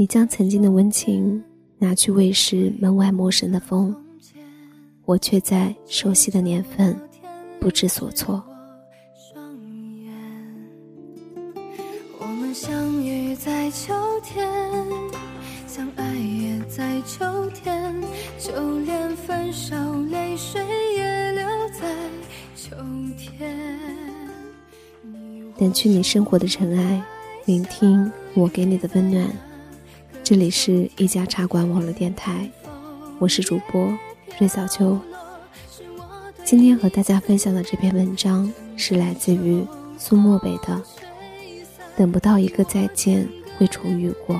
你将曾经的温情拿去喂食门外陌生的风，我却在熟悉的年份不知所措。我们相遇在秋天，相爱也在秋天，就连分手泪水也留在秋天。掸去你生活的尘埃，聆听我给你的温暖。这里是一家茶馆网络电台，我是主播芮小秋。今天和大家分享的这篇文章是来自于苏漠北的《等不到一个再见，会重遇过》。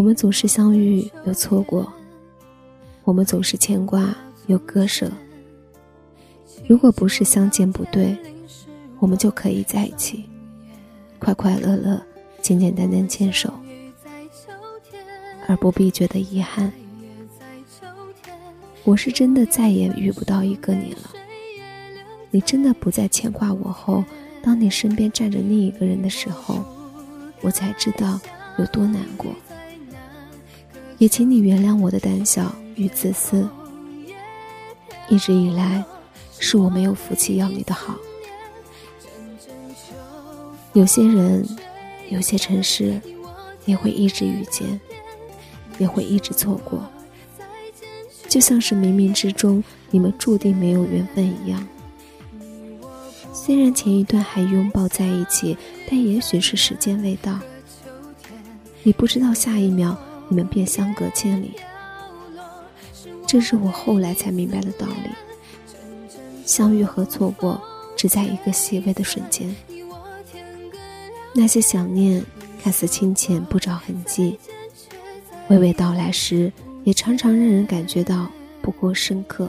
我们总是相遇又错过，我们总是牵挂又割舍。如果不是相见不对，我们就可以在一起，快快乐乐、简简单单牵手，而不必觉得遗憾。我是真的再也遇不到一个你了。你真的不再牵挂我后，当你身边站着另一个人的时候，我才知道有多难过。也请你原谅我的胆小与自私。一直以来，是我没有福气要你的好。有些人，有些城市，也会一直遇见，也会一直错过。就像是冥冥之中，你们注定没有缘分一样。虽然前一段还拥抱在一起，但也许是时间未到。你不知道下一秒。你们便相隔千里，这是我后来才明白的道理。相遇和错过，只在一个细微的瞬间。那些想念看似清浅不着痕迹，娓娓道来时，也常常让人感觉到不够深刻。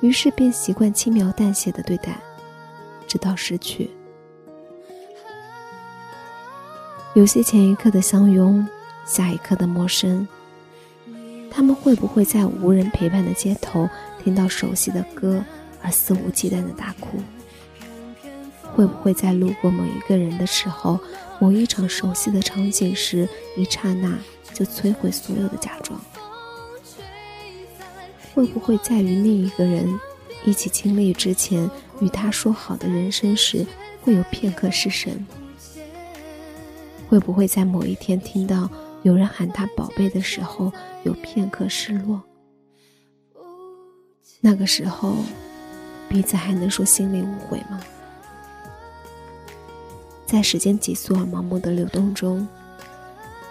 于是便习惯轻描淡写的对待，直到失去。有些前一刻的相拥。下一刻的陌生，他们会不会在无人陪伴的街头听到熟悉的歌而肆无忌惮的大哭？会不会在路过某一个人的时候，某一场熟悉的场景时，一刹那就摧毁所有的假装？会不会在与另一个人一起经历之前，与他说好的人生时，会有片刻失神？会不会在某一天听到？有人喊他宝贝的时候，有片刻失落。那个时候，彼此还能说心里无悔吗？在时间急速而盲目的流动中，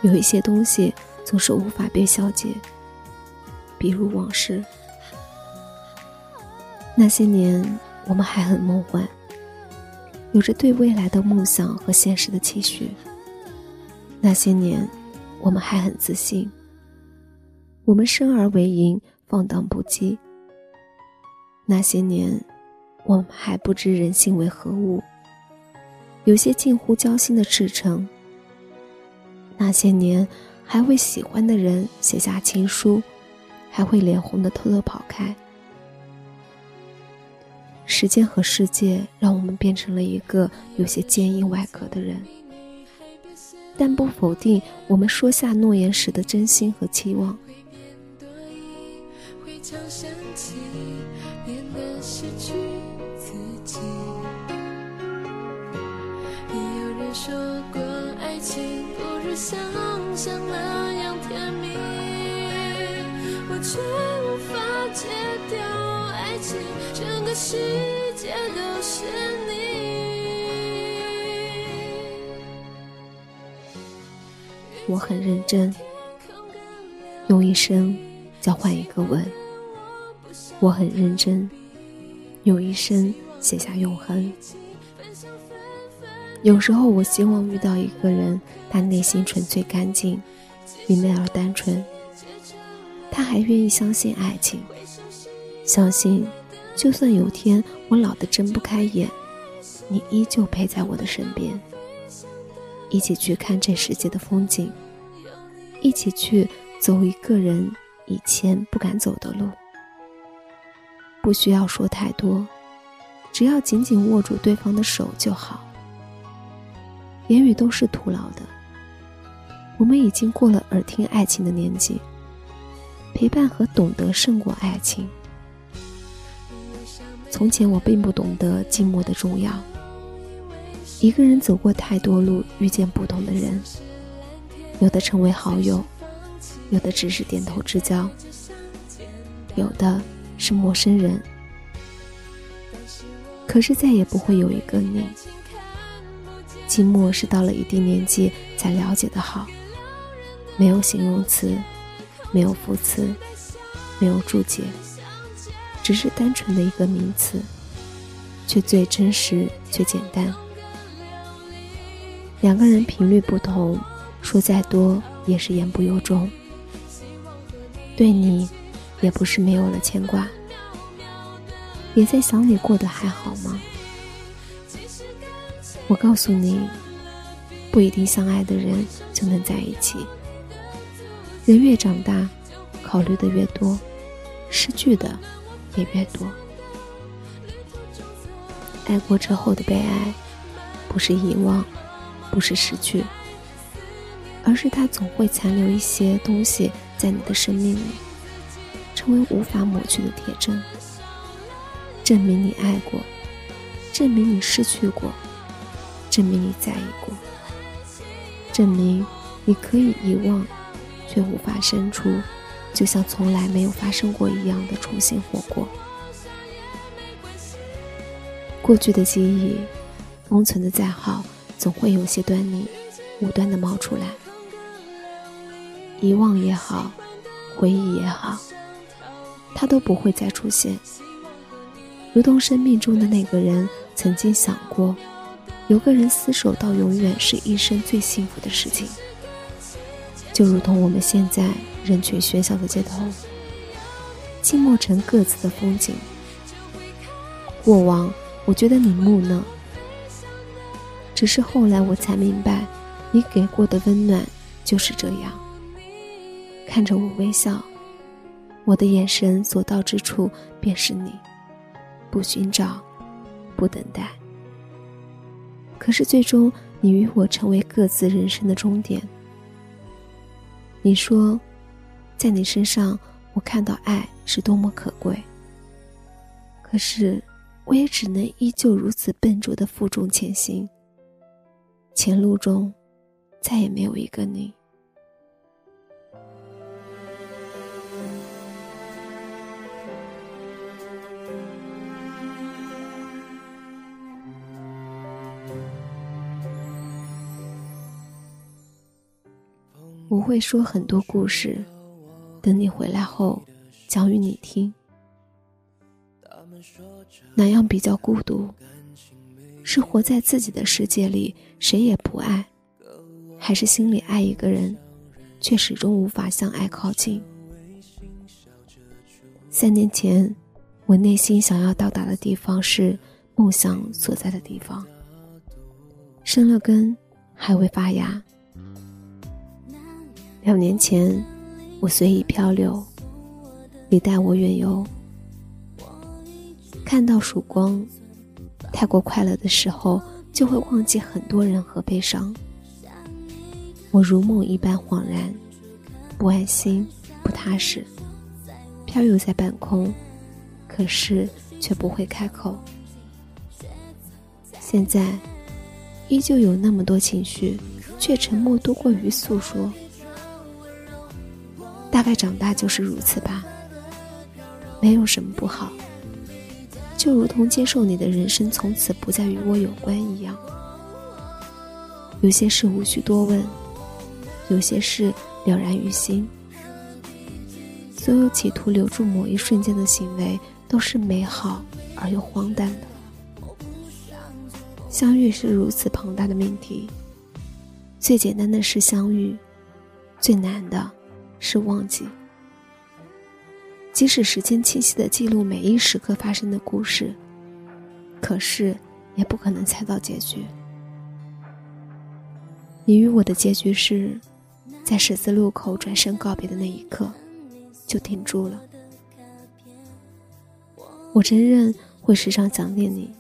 有一些东西总是无法被消解，比如往事。那些年，我们还很梦幻，有着对未来的梦想和现实的期许。那些年。我们还很自信，我们生而为赢，放荡不羁。那些年，我们还不知人性为何物，有些近乎交心的赤诚。那些年，还为喜欢的人写下情书，还会脸红的偷偷跑开。时间和世界让我们变成了一个有些坚硬外壳的人。但不否定我们说下诺言时的真心和期望。会变多疑，会常生气，变得失去自己有人说过爱情不如想象那样甜蜜，我却无法戒掉爱情，整个世界都是你。我很认真，用一生交换一个吻。我很认真，用一生写下永恒。有时候，我希望遇到一个人，他内心纯粹干净，明媚而单纯。他还愿意相信爱情，相信，就算有天我老得睁不开眼，你依旧陪在我的身边，一起去看这世界的风景，一起去走一个人以前不敢走的路。不需要说太多，只要紧紧握住对方的手就好。言语都是徒劳的。我们已经过了耳听爱情的年纪，陪伴和懂得胜过爱情。从前我并不懂得寂寞的重要。一个人走过太多路，遇见不同的人，有的成为好友，有的只是点头之交，有的是陌生人。可是再也不会有一个你。寂寞是到了一定年纪才了解的好，没有形容词，没有副词，没有注解，只是单纯的一个名词，却最真实，却简单。两个人频率不同，说再多也是言不由衷。对你，也不是没有了牵挂，也在想你过得还好吗？我告诉你，不一定相爱的人就能在一起。人越长大，考虑的越多，失去的也越多。爱过之后的悲哀，不是遗忘，不是失去，而是它总会残留一些东西在你的生命里，成为无法抹去的铁证，证明你爱过，证明你失去过。证明你在意过，证明你可以遗忘，却无法删除，就像从来没有发生过一样的重新活过。过去的记忆，封存的再好，总会有些端倪，无端的冒出来。遗忘也好，回忆也好，他都不会再出现。如同生命中的那个人曾经想过。有个人厮守到永远，是一生最幸福的事情。就如同我们现在人群喧嚣的街头，静默成各自的风景。过往，我觉得你木讷，只是后来我才明白，你给过的温暖就是这样。看着我微笑，我的眼神所到之处便是你。不寻找，不等待。可是最终，你与我成为各自人生的终点。你说，在你身上，我看到爱是多么可贵。可是，我也只能依旧如此笨拙的负重前行。前路中，再也没有一个你。我会说很多故事，等你回来后讲与你听。哪样比较孤独？是活在自己的世界里，谁也不爱，还是心里爱一个人，却始终无法向爱靠近？三年前，我内心想要到达的地方是梦想所在的地方，生了根，还未发芽。两年前，我随意漂流，你带我远游。看到曙光，太过快乐的时候，就会忘记很多人和悲伤。我如梦一般恍然，不安心，不踏实，飘游在半空，可是却不会开口。现在，依旧有那么多情绪，却沉默多过于诉说。大概长大就是如此吧，没有什么不好。就如同接受你的人生从此不再与我有关一样。有些事无需多问，有些事了然于心。所有企图留住某一瞬间的行为，都是美好而又荒诞的。相遇是如此庞大的命题，最简单的是相遇，最难的是忘记。即使时间清晰的记录每一时刻发生的故事，可是也不可能猜到结局。你与我的结局是，在十字路口转身告别的那一刻，就停住了。我承认会时常想念你，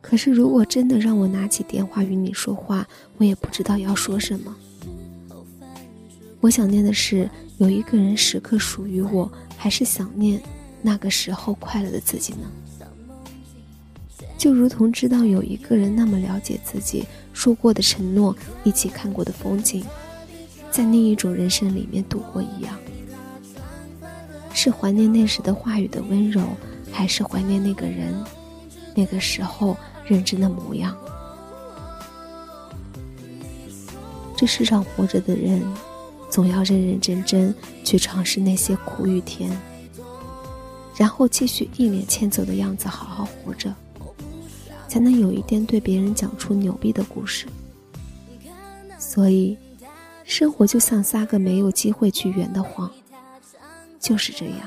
可是如果真的让我拿起电话与你说话，我也不知道要说什么。我想念的是有一个人时刻属于我，还是想念那个时候快乐的自己呢？就如同知道有一个人那么了解自己，说过的承诺，一起看过的风景，在另一种人生里面度过一样。是怀念那时的话语的温柔，还是怀念那个人，那个时候认真的模样？这世上活着的人。总要认认真真去尝试那些苦与甜，然后继续一脸欠揍的样子好好活着，才能有一天对别人讲出牛逼的故事。所以，生活就像撒个没有机会去圆的谎，就是这样。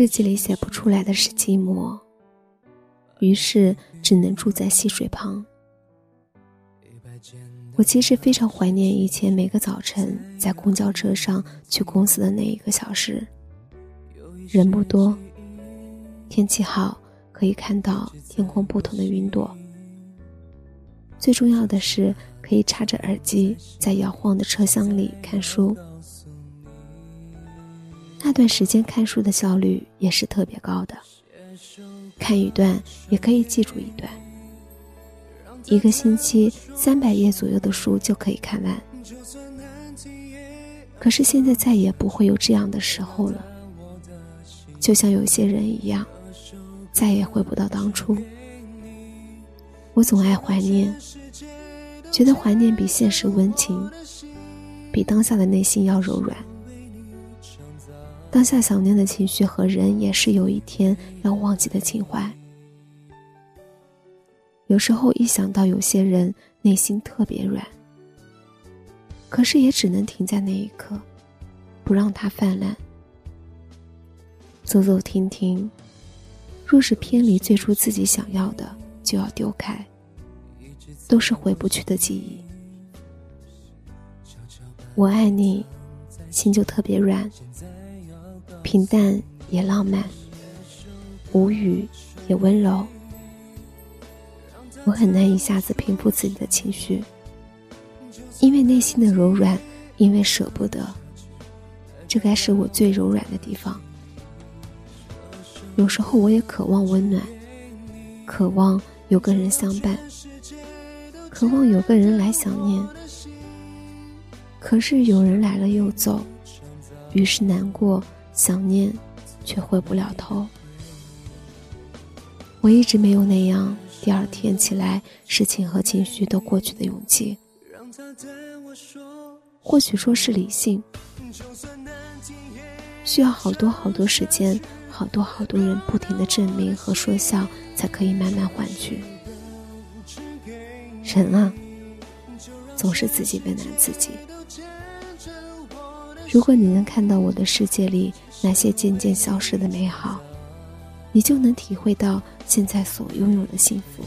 日记里写不出来的是寂寞，于是只能住在溪水旁。我其实非常怀念以前每个早晨在公交车上去公司的那一个小时，人不多，天气好，可以看到天空不同的云朵。最重要的是可以插着耳机在摇晃的车厢里看书。那段时间看书的效率也是特别高的，看一段也可以记住一段，一个星期三百页左右的书就可以看完。可是现在再也不会有这样的时候了，就像有些人一样，再也回不到当初。我总爱怀念，觉得怀念比现实温情，比当下的内心要柔软。当下想念的情绪和人，也是有一天要忘记的情怀。有时候一想到有些人内心特别软，可是也只能停在那一刻，不让它泛滥。走走停停，若是偏离最初自己想要的，就要丢开，都是回不去的记忆。我爱你，心就特别软。平淡也浪漫，无语也温柔。我很难一下子平复自己的情绪，因为内心的柔软，因为舍不得。这该是我最柔软的地方。有时候我也渴望温暖，渴望有个人相伴，渴望有个人来想念。可是有人来了又走，于是难过。想念，却回不了头。我一直没有那样，第二天起来，事情和情绪都过去的勇气。或许说是理性，需要好多好多时间，好多好多人不停的证明和说笑，才可以慢慢换取。人啊，总是自己为难自己。如果你能看到我的世界里那些渐渐消失的美好，你就能体会到现在所拥有的幸福。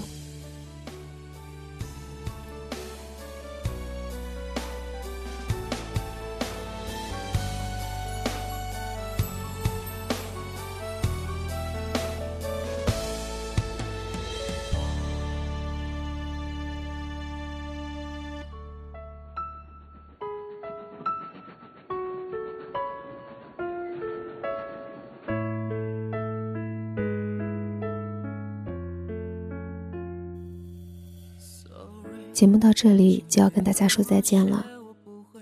节目到这里就要跟大家说再见了，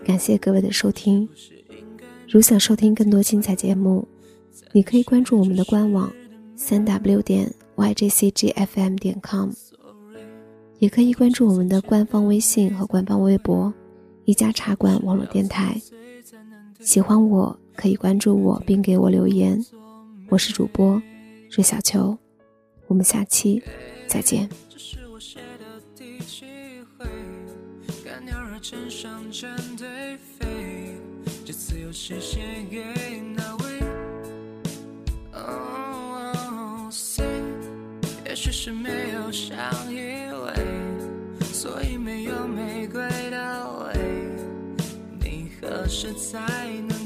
感谢各位的收听。如想收听更多精彩节目，你可以关注我们的官网三 w 点 yjcgfm 点 com，也可以关注我们的官方微信和官方微博一家茶馆网络电台。喜欢我可以关注我并给我留言，我是主播瑞小球，我们下期再见。乘上战队飞，这次又是写给哪位？Oh say，也许是没有相依偎，所以没有玫瑰的泪。你何时才能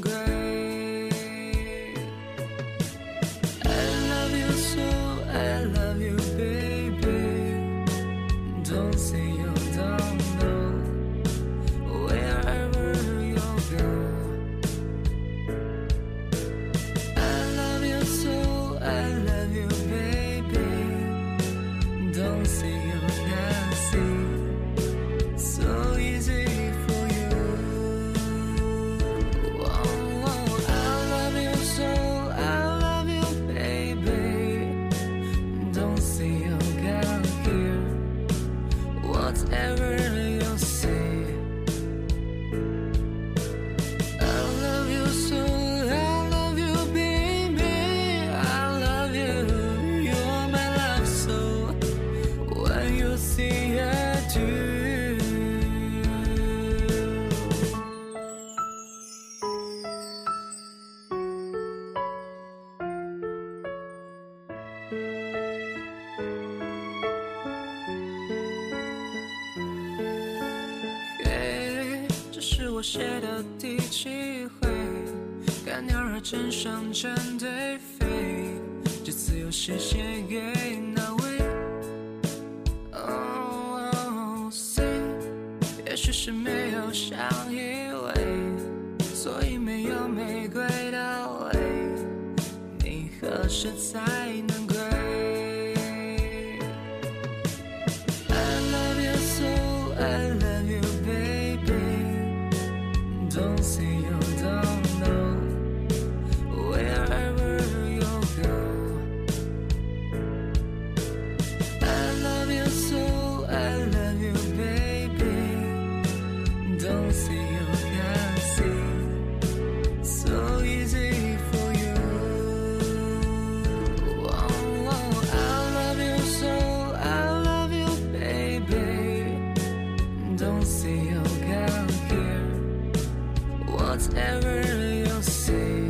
see you can see. So 写的第七回，看鸟儿成双成对飞，这次又是写给哪位？Oh say，也许是没有相依偎，所以没有玫瑰的味。你何时才 see, oh girl, here, whatever you see.